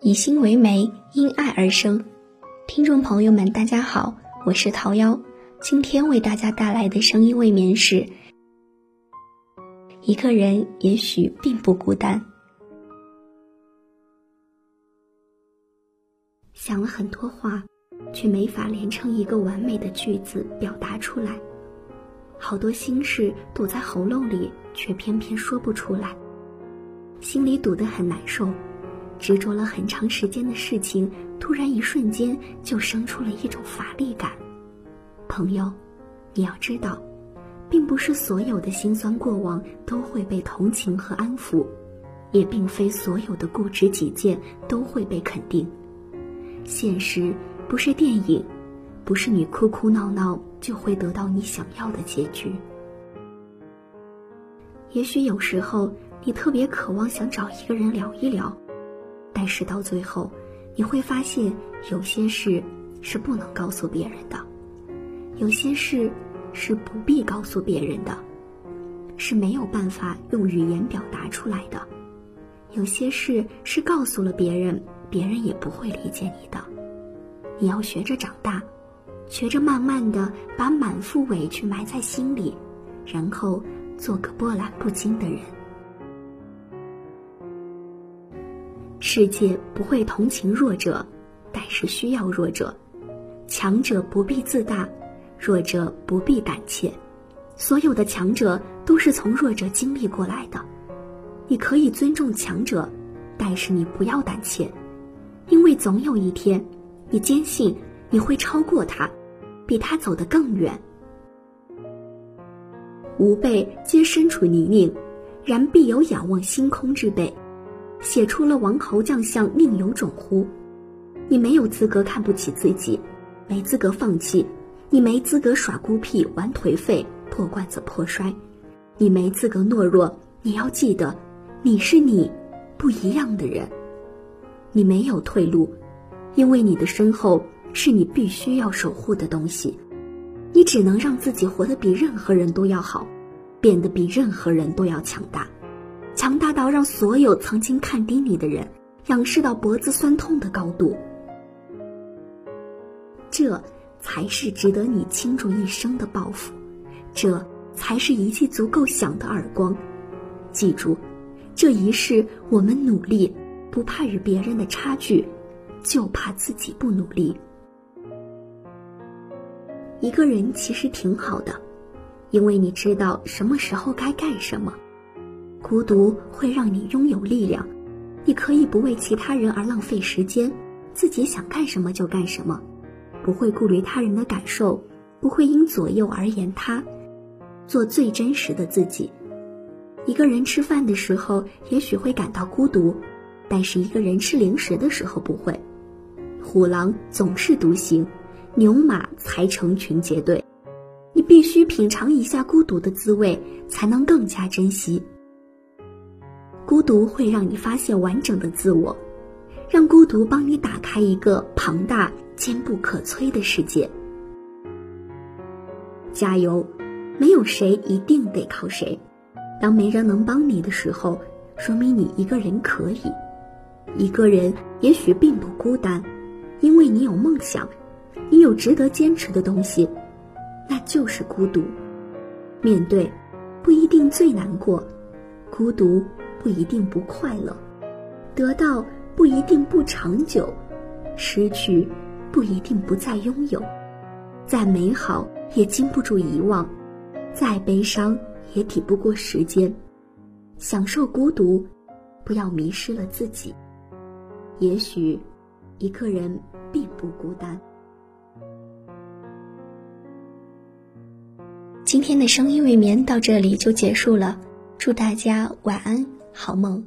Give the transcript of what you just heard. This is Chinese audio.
以心为媒，因爱而生。听众朋友们，大家好，我是桃夭。今天为大家带来的声音未眠是：一个人也许并不孤单。想了很多话，却没法连成一个完美的句子表达出来。好多心事堵在喉咙里，却偏偏说不出来。心里堵得很难受，执着了很长时间的事情，突然一瞬间就生出了一种乏力感。朋友，你要知道，并不是所有的辛酸过往都会被同情和安抚，也并非所有的固执己见都会被肯定。现实不是电影，不是你哭哭闹闹就会得到你想要的结局。也许有时候。你特别渴望想找一个人聊一聊，但是到最后，你会发现有些事是不能告诉别人的，有些事是不必告诉别人的，是没有办法用语言表达出来的，有些事是告诉了别人，别人也不会理解你的。你要学着长大，学着慢慢的把满腹委屈埋在心里，然后做个波澜不惊的人。世界不会同情弱者，但是需要弱者。强者不必自大，弱者不必胆怯。所有的强者都是从弱者经历过来的。你可以尊重强者，但是你不要胆怯，因为总有一天，你坚信你会超过他，比他走得更远。吾辈皆身处泥泞，然必有仰望星空之辈。写出了王侯将相宁有种乎？你没有资格看不起自己，没资格放弃，你没资格耍孤僻玩颓废破罐子破摔，你没资格懦弱。你要记得，你是你，不一样的人。你没有退路，因为你的身后是你必须要守护的东西。你只能让自己活得比任何人都要好，变得比任何人都要强大。强大到让所有曾经看低你的人仰视到脖子酸痛的高度，这才是值得你倾注一生的抱负，这才是一记足够响的耳光。记住，这一世我们努力，不怕与别人的差距，就怕自己不努力。一个人其实挺好的，因为你知道什么时候该干什么。孤独会让你拥有力量，你可以不为其他人而浪费时间，自己想干什么就干什么，不会顾虑他人的感受，不会因左右而言他，做最真实的自己。一个人吃饭的时候也许会感到孤独，但是一个人吃零食的时候不会。虎狼总是独行，牛马才成群结队。你必须品尝一下孤独的滋味，才能更加珍惜。孤独会让你发现完整的自我，让孤独帮你打开一个庞大、坚不可摧的世界。加油，没有谁一定得靠谁。当没人能帮你的时候，说明你一个人可以。一个人也许并不孤单，因为你有梦想，你有值得坚持的东西，那就是孤独。面对，不一定最难过，孤独。不一定不快乐，得到不一定不长久，失去不一定不再拥有。再美好也经不住遗忘，再悲伤也抵不过时间。享受孤独，不要迷失了自己。也许，一个人并不孤单。今天的声音未眠到这里就结束了，祝大家晚安。好梦。